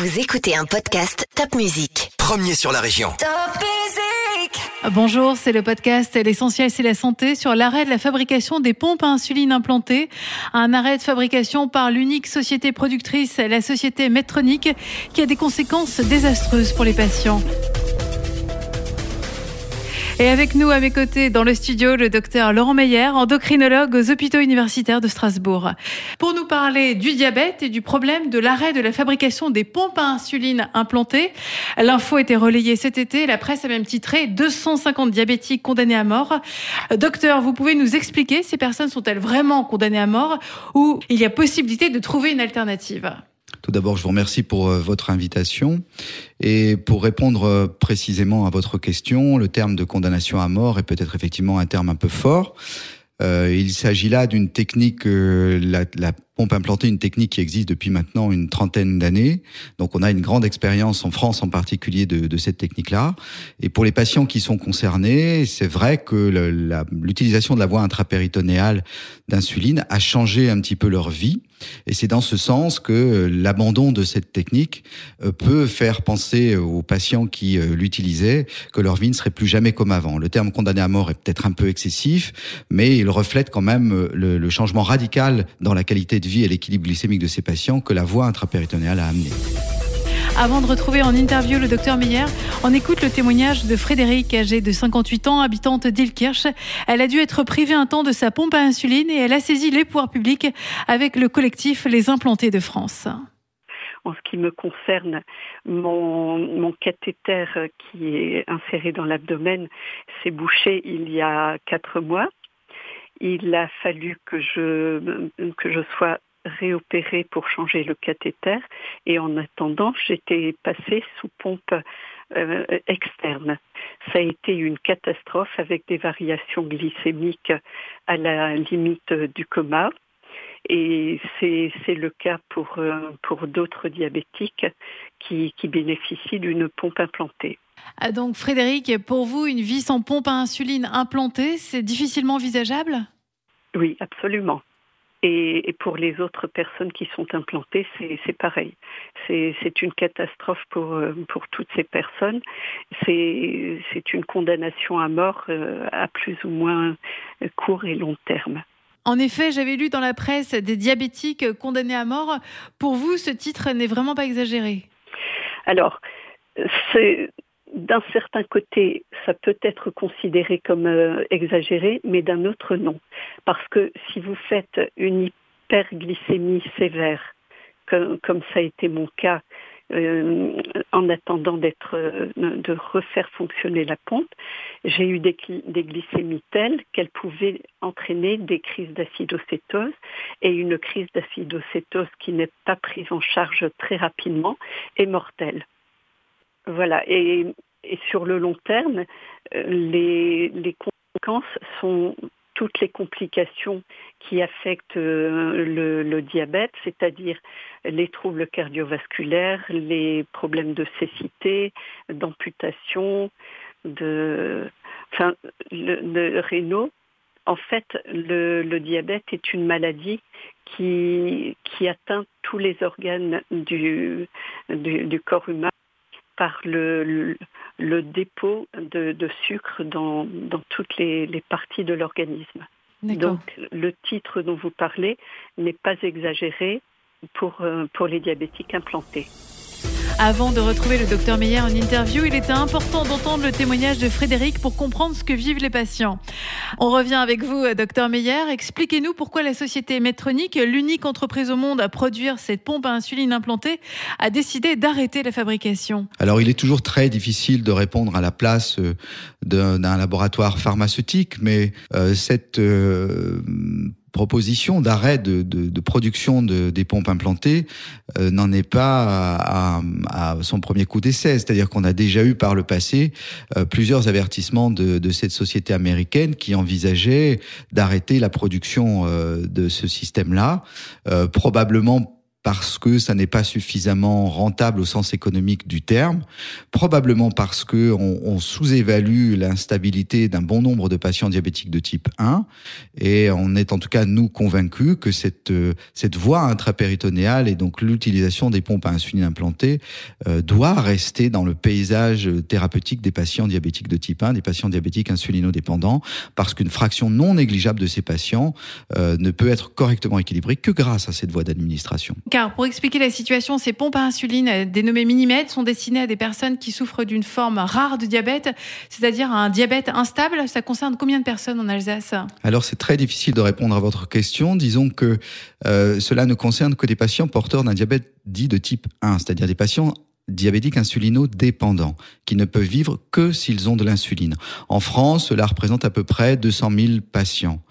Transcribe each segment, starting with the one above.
Vous écoutez un podcast Top Music. Premier sur la région. Bonjour, c'est le podcast L'essentiel c'est la santé sur l'arrêt de la fabrication des pompes à insuline implantées. Un arrêt de fabrication par l'unique société productrice, la société Medtronic, qui a des conséquences désastreuses pour les patients. Et avec nous, à mes côtés, dans le studio, le docteur Laurent Meyer, endocrinologue aux hôpitaux universitaires de Strasbourg. Pour nous parler du diabète et du problème de l'arrêt de la fabrication des pompes à insuline implantées. L'info a été relayée cet été. La presse a même titré 250 diabétiques condamnés à mort. Docteur, vous pouvez nous expliquer ces personnes sont-elles vraiment condamnées à mort ou il y a possibilité de trouver une alternative? Tout d'abord, je vous remercie pour euh, votre invitation. Et pour répondre euh, précisément à votre question, le terme de condamnation à mort est peut-être effectivement un terme un peu fort. Euh, il s'agit là d'une technique, euh, la, la, pompe implantée, une technique qui existe depuis maintenant une trentaine d'années. Donc on a une grande expérience en France en particulier de, de cette technique-là. Et pour les patients qui sont concernés, c'est vrai que l'utilisation de la voie intrapéritonéale d'insuline a changé un petit peu leur vie. Et c'est dans ce sens que l'abandon de cette technique euh, peut faire penser aux patients qui euh, l'utilisaient que leur vie ne serait plus jamais comme avant. Le terme condamné à mort est peut-être un peu excessif, mais il reflète quand même euh, le, le changement radical dans la qualité de vie et l'équilibre glycémique de ces patients que la voie intrapéritonéale a amené. Avant de retrouver en interview le docteur Meyer, on écoute le témoignage de Frédéric, âgée de 58 ans, habitante d'Ilkirch. Elle a dû être privée un temps de sa pompe à insuline et elle a saisi les pouvoirs publics avec le collectif Les Implantés de France. En ce qui me concerne, mon, mon cathéter qui est inséré dans l'abdomen s'est bouché il y a quatre mois il a fallu que je, que je sois réopérée pour changer le cathéter et en attendant, j'étais passée sous pompe euh, externe. Ça a été une catastrophe avec des variations glycémiques à la limite du coma. Et c'est le cas pour, euh, pour d'autres diabétiques qui, qui bénéficient d'une pompe implantée. Ah, donc Frédéric, pour vous, une vie sans pompe à insuline implantée, c'est difficilement envisageable? Oui, absolument. Et, pour les autres personnes qui sont implantées, c'est pareil. C'est une catastrophe pour, euh, pour toutes ces personnes. C'est une condamnation à mort euh, à plus ou moins court et long terme. En effet, j'avais lu dans la presse des diabétiques condamnés à mort. Pour vous, ce titre n'est vraiment pas exagéré Alors, d'un certain côté, ça peut être considéré comme euh, exagéré, mais d'un autre non. Parce que si vous faites une hyperglycémie sévère, comme, ça a été mon cas, euh, en attendant d'être, euh, de refaire fonctionner la pompe, j'ai eu des, glycémies telles qu'elles pouvaient entraîner des crises d'acidocétose et une crise d'acidocétose qui n'est pas prise en charge très rapidement est mortelle. Voilà. Et, sur le long terme, euh, les, conséquences sont toutes les complications qui affectent euh, le, diabète, c'est-à-dire les troubles cardiovasculaires, les problèmes de cécité, d'amputation, de, enfin, le, rénaux. En fait, le, diabète est une maladie qui, atteint tous les organes du corps humain par le, le, dépôt de, sucre dans, dans toutes les, les parties de l'organisme. Donc le titre dont vous parlez n'est pas exagéré pour, euh, pour les diabétiques implantés. Avant de retrouver le docteur Meyer en interview, il était important d'entendre le témoignage de Frédéric pour comprendre ce que vivent les patients. On revient avec vous, euh, docteur Meyer. Expliquez-nous pourquoi la société Medtronic, l'unique entreprise au monde à produire cette pompe à insuline implantée, a décidé d'arrêter la fabrication. Alors, il est toujours très difficile de répondre à la place euh, d'un laboratoire pharmaceutique, mais euh, cette proposition d'arrêt de, de, production de, des pompes implantées euh, n'en est pas à, à, son premier coup d'essai. C'est-à-dire qu'on a déjà eu par le passé euh, plusieurs avertissements de, de, cette société américaine qui envisageait d'arrêter la production euh, de ce système-là, probablement parce que ça n'est pas suffisamment rentable au sens économique du terme, probablement parce que on, sous-évalue l'instabilité d'un bon nombre de patients diabétiques de type 1, et on est en tout cas nous convaincus que cette cette voie intrapéritonéale et donc l'utilisation des pompes à insuline implantées euh, doit rester dans le paysage thérapeutique des patients diabétiques de type 1, des patients diabétiques insulinodépendants, parce qu'une fraction non négligeable de ces patients euh, ne peut être correctement équilibrée que grâce à cette voie d'administration pour expliquer la situation, ces pompes à insuline euh, dénommées minimètres sont destinées à des personnes qui souffrent d'une forme rare de diabète, c'est-à-dire un diabète instable. Ça concerne combien de personnes en Alsace? Alors c'est très difficile de répondre à votre question. Disons que euh, cela ne concerne que des patients porteurs d'un diabète dit de type 1, c'est-à-dire des patients diabétiques insulino-dépendants, qui ne peuvent vivre que s'ils ont de l'insuline. En France, cela représente à peu près 200 000 patients.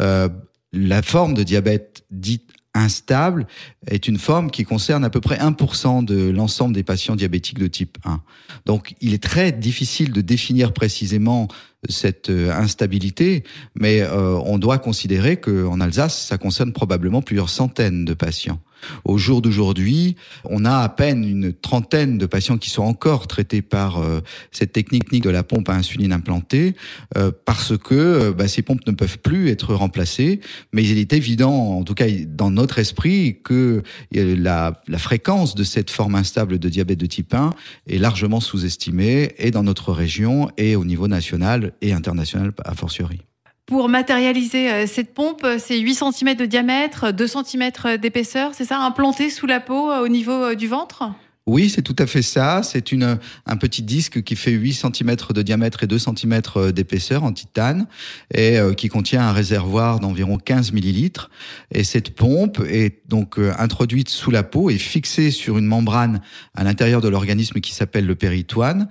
Euh, la forme de diabète dite instable est une forme qui concerne à peu près 1% de l'ensemble des patients diabétiques de type 1. Donc il est très difficile de définir précisément cette euh, instabilité, mais euh, on doit considérer qu'en Alsace, ça concerne probablement plusieurs centaines de patients. Au jour d'aujourd'hui, on a à peine une trentaine de patients qui sont encore traités par euh, cette technique de la pompe à insuline implantée, euh, parce que euh, bah, ces pompes ne peuvent plus être remplacées. Mais il est évident, en tout cas dans notre esprit, que la, la fréquence de cette forme instable de diabète de type 1 est largement sous-estimée, et dans notre région, et au niveau national et international a fortiori. Pour matérialiser euh, cette pompe, c'est 8 cm de diamètre, 2 cm d'épaisseur, c'est ça, implanté sous la peau euh, au niveau euh, du ventre? Oui, c'est tout à fait ça. C'est une un petit disque qui fait 8 cm de diamètre et 2 cm d'épaisseur en titane et qui contient un réservoir d'environ 15 millilitres. Et cette pompe est donc introduite sous la peau et fixée sur une membrane à l'intérieur de l'organisme qui s'appelle le péritoine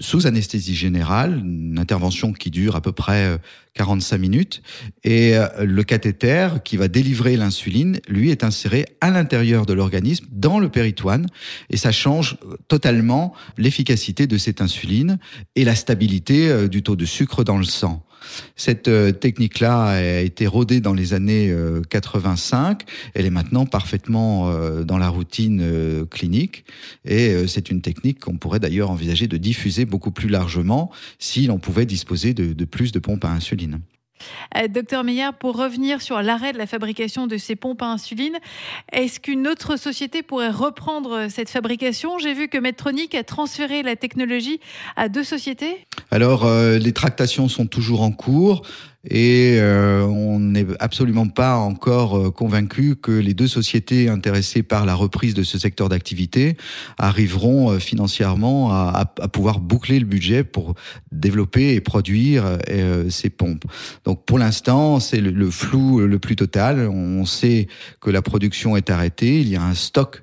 sous anesthésie générale, une intervention qui dure à peu près 45 minutes. Et euh, le cathéter qui va délivrer l'insuline, lui, est inséré à l'intérieur de l'organisme, dans le péritoine, et ça change totalement l'efficacité de cette insuline et la stabilité euh, du taux de sucre dans le sang. Cette euh, technique-là a été rodée dans les années 85. Elle est maintenant parfaitement dans la routine clinique. Et c'est une technique qu'on pourrait d'ailleurs envisager de diffuser beaucoup plus largement si l'on pouvait disposer de plus de pompes à insuline. Euh, docteur Meyer, pour revenir sur l'arrêt de la fabrication de ces pompes à insuline, est-ce qu'une autre société pourrait reprendre cette fabrication? J'ai vu que Medtronic a transféré la technologie à deux sociétés. Alors, euh, les tractations sont toujours en cours et euh, on n'est absolument pas encore euh, convaincu que les deux sociétés intéressées par la reprise de ce secteur d'activité arriveront euh, financièrement à, pouvoir boucler le budget pour développer et produire ces pompes. Donc pour l'instant, c'est le, flou le plus total. On sait que la production est arrêtée. Il y a un stock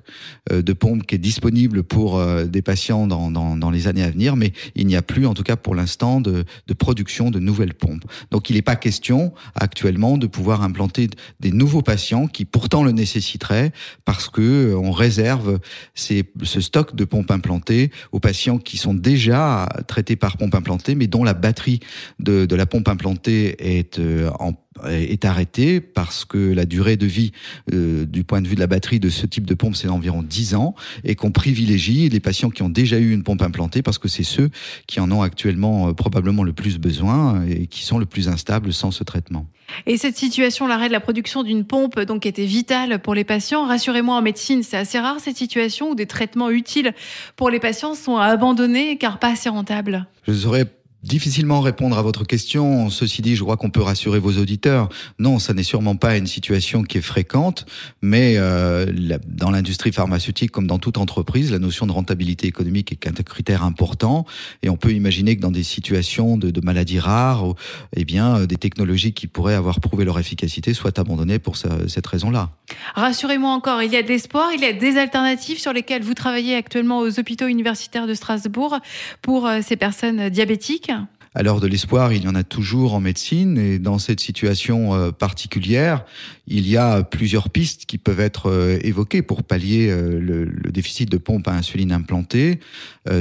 de pompes qui est disponible pour des patients dans les années à venir, mais il n'y a plus, en tout cas pour l'instant, de, de production de nouvelles pompes. Donc il est pas question actuellement de pouvoir implanter des nouveaux patients qui pourtant le nécessiteraient parce que euh, on réserve ce stock de pompes implantées aux patients qui sont déjà traités par pompe implantée mais dont la batterie de, de la pompe implantée est euh, en est arrêté parce que la durée de vie euh, du point de vue de la batterie de ce type de pompe c'est d'environ 10 ans et qu'on privilégie les patients qui ont déjà eu une pompe implantée parce que c'est ceux qui en ont actuellement euh, probablement le plus besoin et qui sont le plus instables sans ce traitement. Et cette situation, l'arrêt de la production d'une pompe, donc était vitale pour les patients. Rassurez-moi, en médecine, c'est assez rare cette situation où des traitements utiles pour les patients sont abandonnés car pas assez rentables. Je saurais difficilement répondre à votre question. Ceci dit, je crois qu'on peut rassurer vos auditeurs. Non, ça n'est sûrement pas une situation qui est fréquente, mais euh, dans l'industrie pharmaceutique comme dans toute entreprise, la notion de rentabilité économique est un critère important. Et on peut imaginer que dans des situations de, maladies rares, eh bien, des technologies qui pourraient avoir prouvé leur efficacité soient abandonnées pour cette raison-là. Rassurez-moi encore, il y a de l'espoir, il y a des alternatives sur lesquelles vous travaillez actuellement aux hôpitaux universitaires de Strasbourg pour euh, ces personnes diabétiques Alors de l'espoir, il y en a toujours en médecine et dans cette situation euh, particulière, il y a plusieurs pistes qui peuvent être euh, évoquées pour pallier euh, le, le, déficit de pompe à insuline implantée.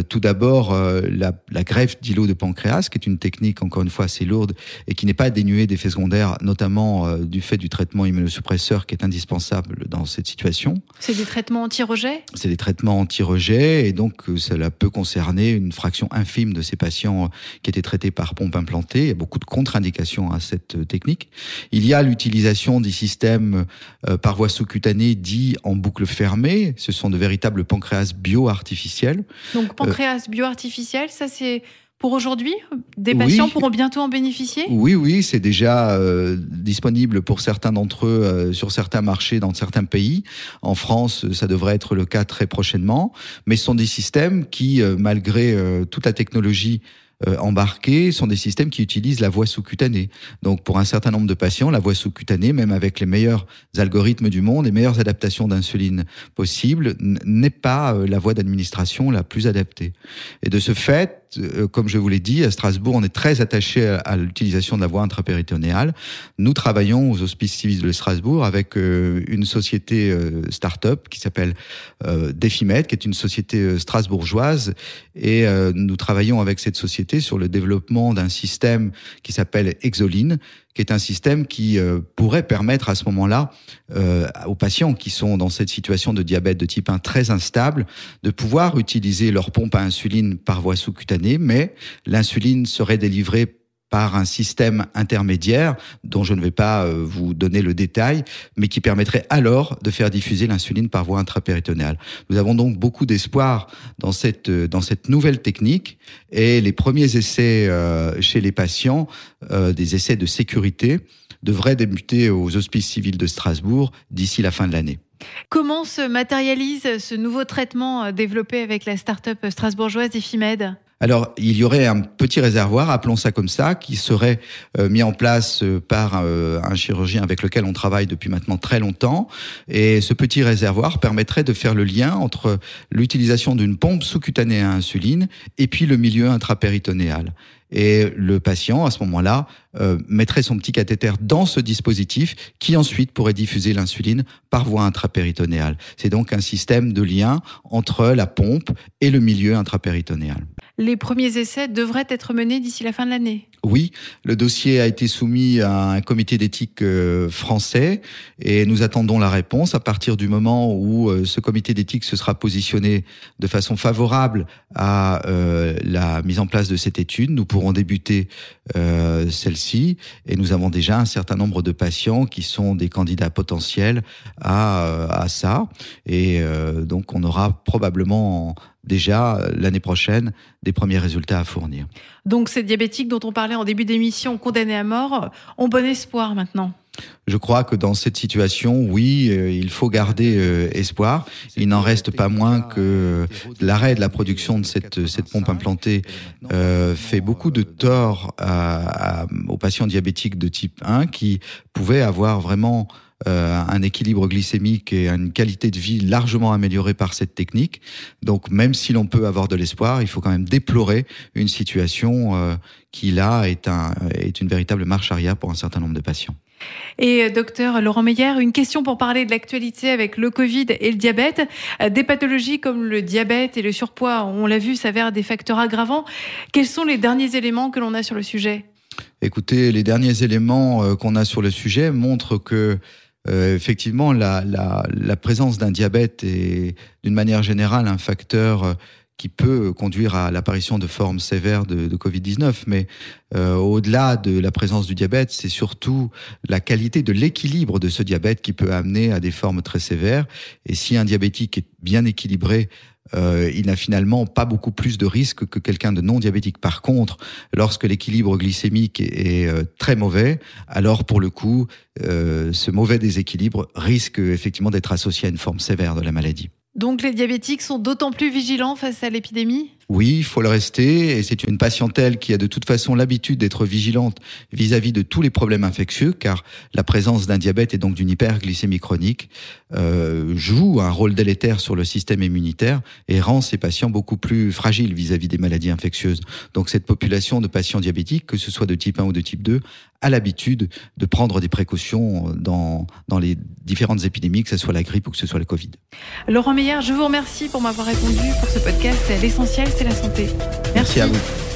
tout d'abord, la, la, greffe d'îlot de pancréas, qui est une technique encore une fois assez lourde et qui n'est pas dénuée d'effets secondaires, notamment du fait du traitement immunosuppresseur qui est indispensable dans cette situation. C'est des traitements anti-rejet? C'est des traitements anti-rejet et donc cela peut concerner une fraction infime de ces patients qui étaient traités par pompe implantée. Il y a beaucoup de contre-indications à cette euh, technique. Il y a l'utilisation des systèmes euh, par voie sous-cutanée dits en boucle fermée. Ce sont de véritables pancréas bio-artificiels. Donc pancréas bio-artificiel, ça c'est pour aujourd'hui? Des patients pourront bientôt en bénéficier? Oui, oui, c'est déjà euh, disponible pour certains d'entre eux sur certains marchés dans certains pays. En France, ça devrait être le cas très prochainement. Mais ce sont des systèmes qui, malgré toute la technologie euh, embarqués sont des systèmes qui utilisent la voie sous-cutanée. Donc pour un certain nombre de patients, la voie sous-cutanée, même avec les meilleurs algorithmes du monde, les meilleures adaptations d'insuline possibles, n'est pas euh, la voie d'administration la plus adaptée. Et de ce fait, euh, comme je vous l'ai dit, à Strasbourg, on est très attaché à, l'utilisation de la voie intrapéritonéale. Nous travaillons aux Hospices Civils de Strasbourg avec euh, une société euh, start-up qui s'appelle Defimed, qui est une société strasbourgeoise, et nous travaillons avec cette société sur le développement d'un système qui s'appelle Exoline, qui est un système qui euh, pourrait permettre à ce moment-là euh, aux patients qui sont dans cette situation de diabète de type 1 très instable de pouvoir utiliser leur pompe à insuline par voie sous-cutanée, mais l'insuline serait délivrée par un système intermédiaire dont je ne vais pas euh, vous donner le détail, mais qui permettrait alors de faire diffuser l'insuline par voie intrapéritonéale. Nous avons donc beaucoup d'espoir dans cette euh, dans cette nouvelle technique et les premiers essais euh, chez les patients, des essais de sécurité, devraient débuter aux hospices civils de Strasbourg d'ici la fin de l'année. Comment se matérialise ce nouveau traitement développé avec la start-up strasbourgeoise Ifimed? Alors, il y aurait un petit réservoir, appelons ça comme ça, qui serait euh, mis en place euh, par euh, un chirurgien avec lequel on travaille depuis maintenant très longtemps. Et ce petit réservoir permettrait de faire le lien entre l'utilisation d'une pompe sous-cutanée à insuline et puis le milieu intrapéritonéal. Et le patient, à ce moment-là, mettrait son petit cathéter dans ce dispositif qui ensuite pourrait diffuser l'insuline par voie intrapéritonéale. C'est donc un système de lien entre la pompe et le milieu intrapéritonéal les premiers essais devraient être menés d'ici la fin de l'année. Oui, le dossier a été soumis à un comité d'éthique euh, français et nous attendons la réponse à partir du moment où euh, ce comité d'éthique se sera positionné de façon favorable à euh, la mise en place de cette étude. Nous pourrons débuter celle-ci et nous avons déjà un certain nombre de patients qui sont des candidats potentiels à, à ça et donc on aura probablement déjà euh, l'année prochaine des premiers résultats à fournir. Donc ces diabétiques dont on parlait en début d'émission, condamnés à mort, ont bon espoir maintenant je crois que dans cette situation, oui, euh, il faut garder euh, espoir. Il n'en reste pas moins que l'arrêt de la production de cette, cette pompe implantée fait beaucoup de tort aux patients diabétiques de type 1 qui pouvaient avoir vraiment euh, un équilibre glycémique et une qualité de vie largement améliorée par cette technique. Donc même si l'on peut avoir de l'espoir, il faut quand même déplorer une situation euh, qui là est une véritable marche arrière pour un certain nombre de patients. Et euh, docteur Laurent Meyer, une question pour parler de l'actualité avec le Covid et le diabète. Des pathologies comme le diabète et le surpoids, on l'a vu, s'avèrent des facteurs aggravants. Quels sont les derniers éléments que l'on a sur le sujet? Écoutez, les derniers éléments qu'on a sur le sujet montrent que euh, effectivement, la, la, présence d'un diabète est d'une manière générale un facteur euh, qui peut conduire à l'apparition de formes sévères de, de Covid-19. Mais euh, au-delà de la présence du diabète, c'est surtout la qualité de l'équilibre de ce diabète qui peut amener à des formes très sévères. Et si un diabétique est bien équilibré, euh, il n'a finalement pas beaucoup plus de risques que quelqu'un de non diabétique. Par contre, lorsque l'équilibre glycémique est, euh, très mauvais, alors pour le coup, euh, ce mauvais déséquilibre risque effectivement d'être associé à une forme sévère de la maladie. Donc les diabétiques sont d'autant plus vigilants face à l'épidémie Oui, il faut le rester. Et c'est une patientèle qui a de toute façon l'habitude d'être vigilante vis-à-vis de tous les problèmes infectieux, car la présence d'un diabète et donc d'une hyperglycémie chronique euh, joue un rôle délétère sur le système immunitaire et rend ces patients beaucoup plus fragiles vis-à-vis des maladies infectieuses. Donc cette population de patients diabétiques, que ce soit de type 1 ou de type 2, a l'habitude de prendre des précautions dans, dans les différentes épidémies, que ce soit la grippe ou que ce soit le Covid. Laurent Meyer, je vous remercie pour m'avoir répondu pour ce podcast. L'essentiel, c'est la santé. Merci à vous.